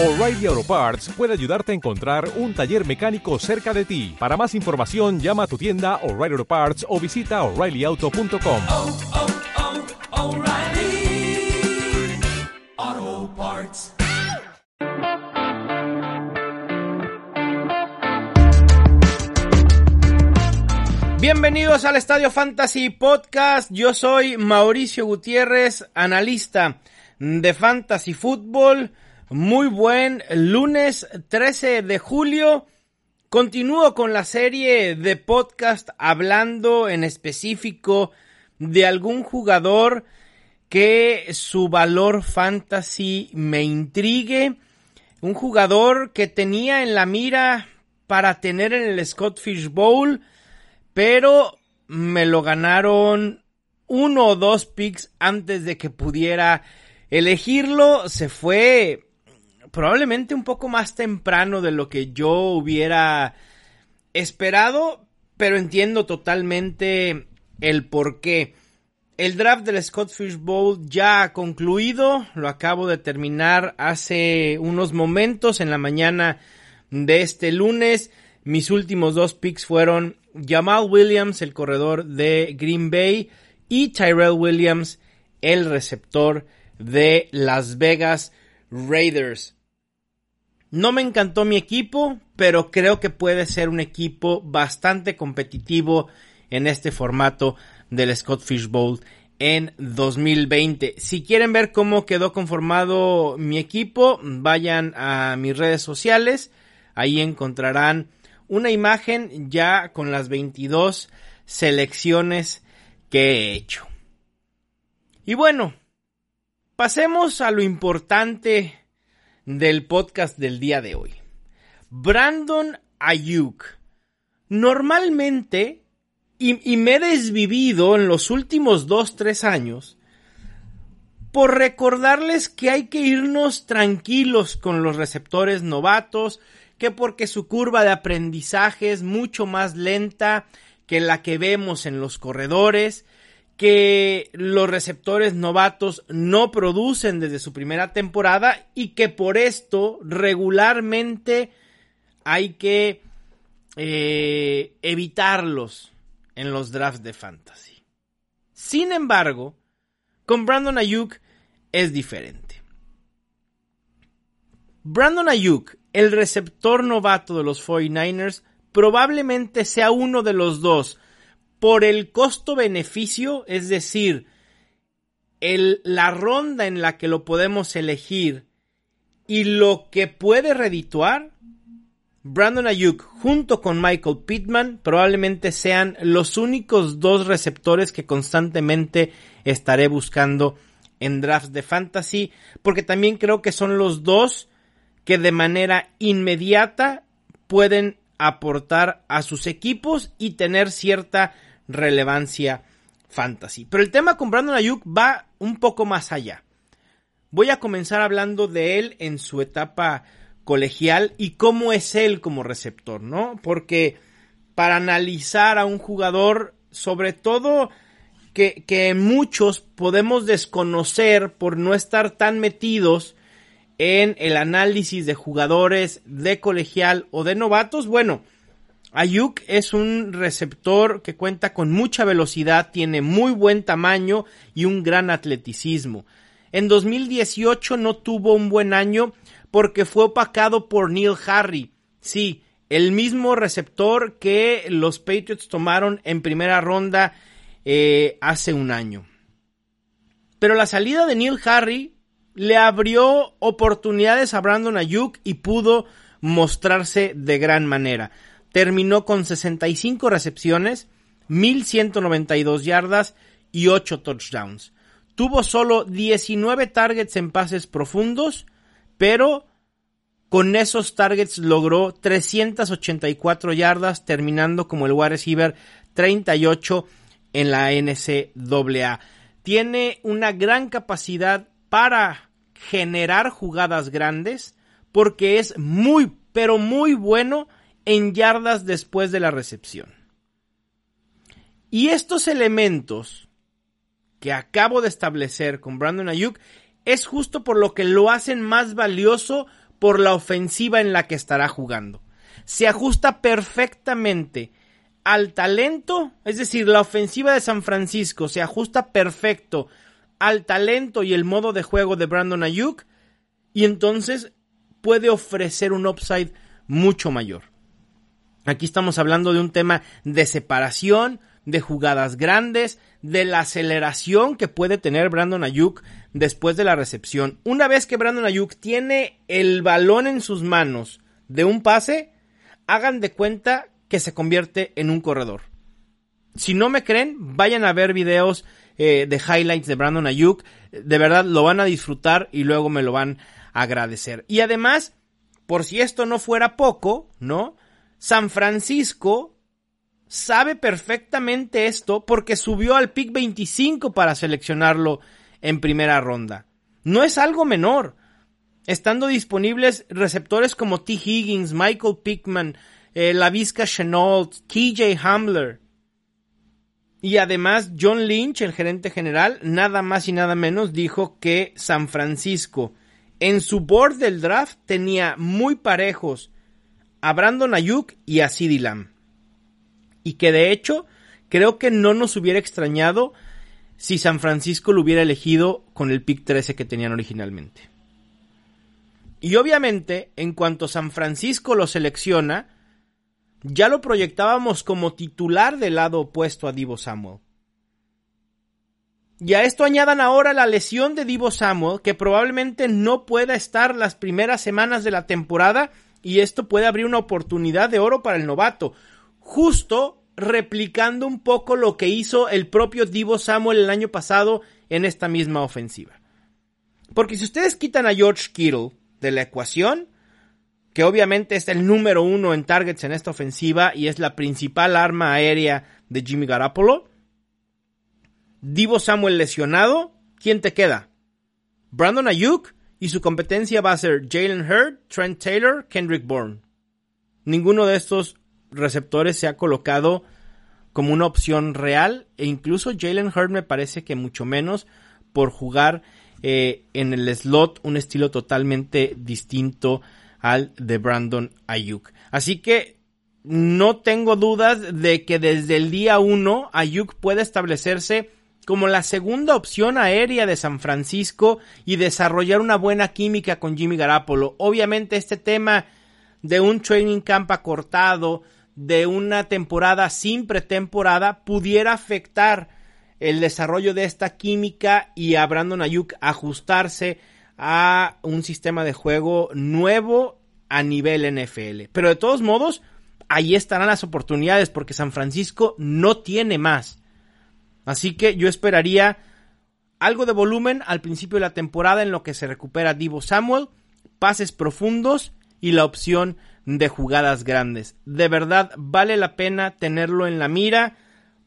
O'Reilly Auto Parts puede ayudarte a encontrar un taller mecánico cerca de ti. Para más información, llama a tu tienda O'Reilly Auto Parts o visita oreillyauto.com. oh, oh, O'Reilly Auto Parts. Bienvenidos al Estadio Fantasy Podcast. Yo soy Mauricio Gutiérrez, analista de Fantasy Football. Muy buen lunes 13 de julio. Continúo con la serie de podcast hablando en específico de algún jugador que su valor fantasy me intrigue. Un jugador que tenía en la mira para tener en el Scott Fish Bowl, pero me lo ganaron uno o dos picks antes de que pudiera elegirlo. Se fue probablemente un poco más temprano de lo que yo hubiera esperado, pero entiendo totalmente el por qué. El draft del Scott Fish Bowl ya ha concluido, lo acabo de terminar hace unos momentos en la mañana de este lunes. Mis últimos dos picks fueron Jamal Williams, el corredor de Green Bay, y Tyrell Williams, el receptor de Las Vegas Raiders. No me encantó mi equipo, pero creo que puede ser un equipo bastante competitivo en este formato del Scott Fish Bowl en 2020. Si quieren ver cómo quedó conformado mi equipo, vayan a mis redes sociales. Ahí encontrarán una imagen ya con las 22 selecciones que he hecho. Y bueno, pasemos a lo importante del podcast del día de hoy. Brandon Ayuk. Normalmente, y, y, me he desvivido en los últimos 2-3 años, por recordarles que hay que irnos tranquilos con los receptores novatos, que porque su curva de aprendizaje es mucho más lenta que la que vemos en los corredores, que los receptores novatos no producen desde su primera temporada y que por esto regularmente hay que eh, evitarlos en los drafts de fantasy. Sin embargo, con Brandon Ayuk es diferente. Brandon Ayuk, el receptor novato de los 49ers, probablemente sea uno de los dos por el costo-beneficio, es decir, la ronda en la que lo podemos elegir y lo que puede redituar, Brandon Ayuk junto con Michael Pittman probablemente sean los únicos dos receptores que constantemente estaré buscando en drafts de fantasy, porque también creo que son los dos que de manera inmediata pueden aportar a sus equipos y tener cierta relevancia fantasy. Pero el tema con Brandon Ayuk va un poco más allá. Voy a comenzar hablando de él en su etapa colegial y cómo es él como receptor, ¿no? Porque para analizar a un jugador, sobre todo que, que muchos podemos desconocer por no estar tan metidos en el análisis de jugadores de colegial o de novatos, bueno, Ayuk es un receptor que cuenta con mucha velocidad, tiene muy buen tamaño y un gran atleticismo. En 2018 no tuvo un buen año porque fue opacado por Neil Harry. Sí, el mismo receptor que los Patriots tomaron en primera ronda eh, hace un año. Pero la salida de Neil Harry le abrió oportunidades a Brandon Ayuk y pudo mostrarse de gran manera terminó con 65 recepciones, 1192 yardas y 8 touchdowns. Tuvo solo 19 targets en pases profundos, pero con esos targets logró 384 yardas, terminando como el wide receiver 38 en la NCAA. Tiene una gran capacidad para generar jugadas grandes porque es muy, pero muy bueno en yardas después de la recepción. Y estos elementos que acabo de establecer con Brandon Ayuk es justo por lo que lo hacen más valioso por la ofensiva en la que estará jugando. Se ajusta perfectamente al talento, es decir, la ofensiva de San Francisco se ajusta perfecto al talento y el modo de juego de Brandon Ayuk y entonces puede ofrecer un upside mucho mayor. Aquí estamos hablando de un tema de separación, de jugadas grandes, de la aceleración que puede tener Brandon Ayuk después de la recepción. Una vez que Brandon Ayuk tiene el balón en sus manos de un pase, hagan de cuenta que se convierte en un corredor. Si no me creen, vayan a ver videos eh, de highlights de Brandon Ayuk. De verdad lo van a disfrutar y luego me lo van a agradecer. Y además, por si esto no fuera poco, ¿no? San Francisco sabe perfectamente esto porque subió al pick 25 para seleccionarlo en primera ronda. No es algo menor. Estando disponibles receptores como T. Higgins, Michael Pickman, eh, La Vizca Chenault, TJ Hamler. Y además John Lynch, el gerente general, nada más y nada menos dijo que San Francisco en su board del draft tenía muy parejos a Brandon Ayuk y a CeeDee. Y que de hecho creo que no nos hubiera extrañado si San Francisco lo hubiera elegido con el pick 13 que tenían originalmente. Y obviamente, en cuanto San Francisco lo selecciona, ya lo proyectábamos como titular del lado opuesto a Divo Samuel. Y a esto añadan ahora la lesión de Divo Samuel, que probablemente no pueda estar las primeras semanas de la temporada, y esto puede abrir una oportunidad de oro para el novato, justo replicando un poco lo que hizo el propio Divo Samuel el año pasado en esta misma ofensiva. Porque si ustedes quitan a George Kittle de la ecuación, que obviamente es el número uno en targets en esta ofensiva y es la principal arma aérea de Jimmy Garoppolo. Divo Samuel lesionado, ¿quién te queda? Brandon Ayuk y su competencia va a ser Jalen Hurd, Trent Taylor, Kendrick Bourne. Ninguno de estos receptores se ha colocado como una opción real e incluso Jalen Hurd me parece que mucho menos por jugar eh, en el slot un estilo totalmente distinto al de Brandon Ayuk. Así que no tengo dudas de que desde el día 1 Ayuk puede establecerse como la segunda opción aérea de San Francisco y desarrollar una buena química con Jimmy Garapolo. Obviamente este tema de un training camp acortado, de una temporada sin pretemporada, pudiera afectar el desarrollo de esta química y a Brandon Ayuk ajustarse a un sistema de juego nuevo a nivel NFL. Pero de todos modos, ahí estarán las oportunidades porque San Francisco no tiene más. Así que yo esperaría algo de volumen al principio de la temporada en lo que se recupera Divo Samuel, pases profundos y la opción de jugadas grandes. De verdad vale la pena tenerlo en la mira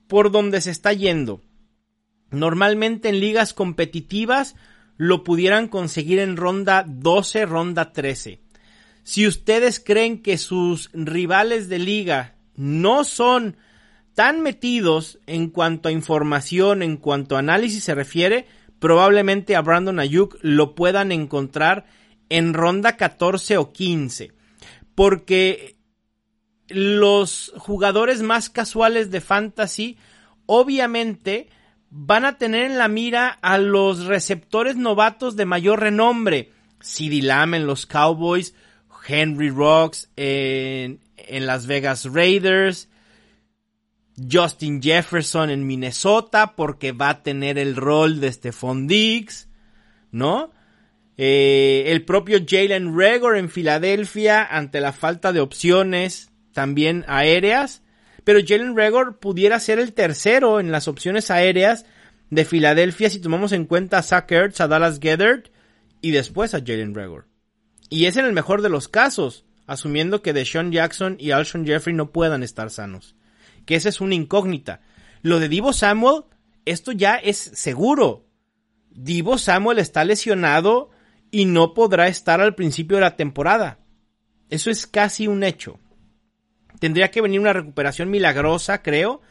por donde se está yendo. Normalmente en ligas competitivas lo pudieran conseguir en ronda 12, ronda 13. Si ustedes creen que sus rivales de liga no son tan metidos en cuanto a información, en cuanto a análisis se refiere, probablemente a Brandon Ayuk lo puedan encontrar en ronda 14 o 15. Porque los jugadores más casuales de fantasy obviamente van a tener en la mira a los receptores novatos de mayor renombre. CeeDee Lamb en los Cowboys, Henry Rocks en, en Las Vegas Raiders, Justin Jefferson en Minnesota porque va a tener el rol de Stephon Diggs, ¿no? Eh, el propio Jalen Regor en Filadelfia ante la falta de opciones también aéreas pero Jalen Regor pudiera ser el tercero en las opciones aéreas de Filadelfia si tomamos en cuenta a Zach Ertz, a Dallas Gethert y después a Jalen Regor. Y es en el mejor de los casos, asumiendo que Deshaun Jackson y Alshon Jeffrey no puedan estar sanos. Que esa es una incógnita. Lo de Divo Samuel, esto ya es seguro. Divo Samuel está lesionado y no podrá estar al principio de la temporada. Eso es casi un hecho. Tendría que venir una recuperación milagrosa, creo,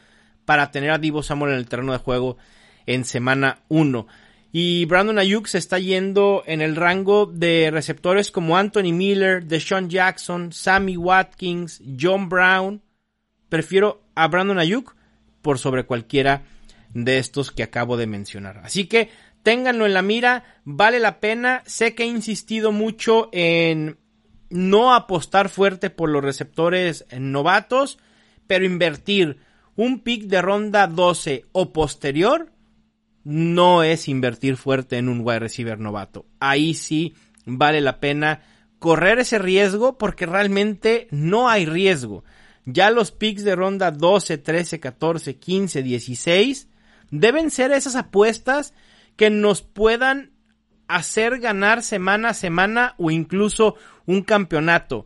para tener a Divo Samuel en el terreno de juego en semana 1. Y Brandon Ayuk se está yendo en el rango de receptores como Anthony Miller, Deshaun Jackson, Sammy Watkins, John Brown. Prefiero a Brandon Ayuk por sobre cualquiera de estos que acabo de mencionar. Así que ténganlo en la mira, vale la pena. Sé que he insistido mucho en no apostar fuerte por los receptores novatos, pero invertir un pick de ronda 12 o posterior no es invertir fuerte en un wide receiver novato. Ahí sí vale la pena correr ese riesgo porque realmente no hay riesgo. Ya los picks de ronda 12, 13, 14, 15, 16 deben ser esas apuestas que nos puedan hacer ganar semana a semana o incluso un campeonato.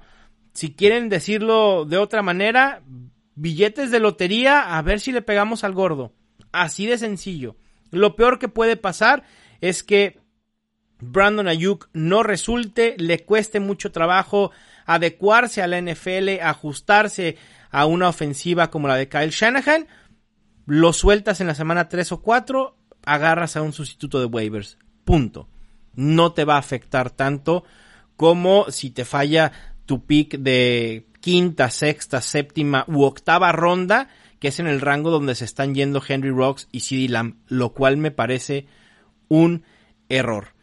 Si quieren decirlo de otra manera, billetes de lotería a ver si le pegamos al gordo. Así de sencillo. Lo peor que puede pasar es que Brandon Ayuk no resulte, le cueste mucho trabajo adecuarse a la NFL, ajustarse a una ofensiva como la de Kyle Shanahan, lo sueltas en la semana 3 o 4, agarras a un sustituto de waivers. Punto. No te va a afectar tanto como si te falla tu pick de quinta, sexta, séptima u octava ronda que es en el rango donde se están yendo Henry Rocks y CD Lamb, lo cual me parece un error.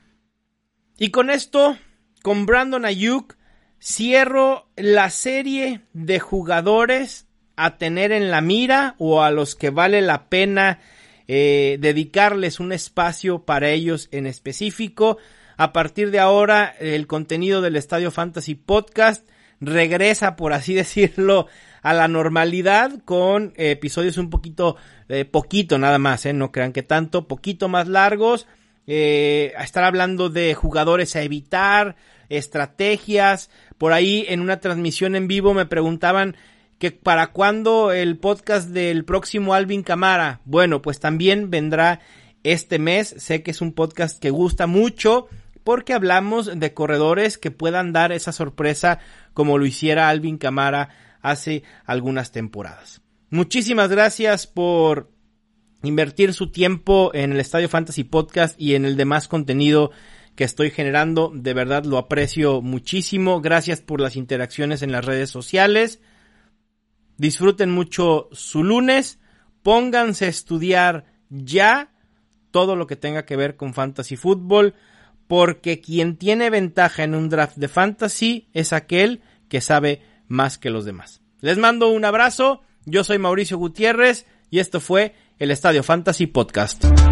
Y con esto, con Brandon Ayuk, cierro la serie de jugadores a tener en la mira o a los que vale la pena eh, dedicarles un espacio para ellos en específico. A partir de ahora, el contenido del Estadio Fantasy Podcast regresa, por así decirlo, a la normalidad con episodios un poquito, eh, poquito nada más, eh, no crean que tanto, poquito más largos, eh, a estar hablando de jugadores a evitar, estrategias, por ahí en una transmisión en vivo me preguntaban que para cuándo el podcast del próximo Alvin Camara, bueno, pues también vendrá este mes, sé que es un podcast que gusta mucho, porque hablamos de corredores que puedan dar esa sorpresa como lo hiciera Alvin Camara hace algunas temporadas. Muchísimas gracias por invertir su tiempo en el Estadio Fantasy Podcast y en el demás contenido que estoy generando. De verdad lo aprecio muchísimo. Gracias por las interacciones en las redes sociales. Disfruten mucho su lunes. Pónganse a estudiar ya todo lo que tenga que ver con fantasy fútbol. Porque quien tiene ventaja en un draft de fantasy es aquel que sabe más que los demás. Les mando un abrazo, yo soy Mauricio Gutiérrez y esto fue el Estadio Fantasy Podcast.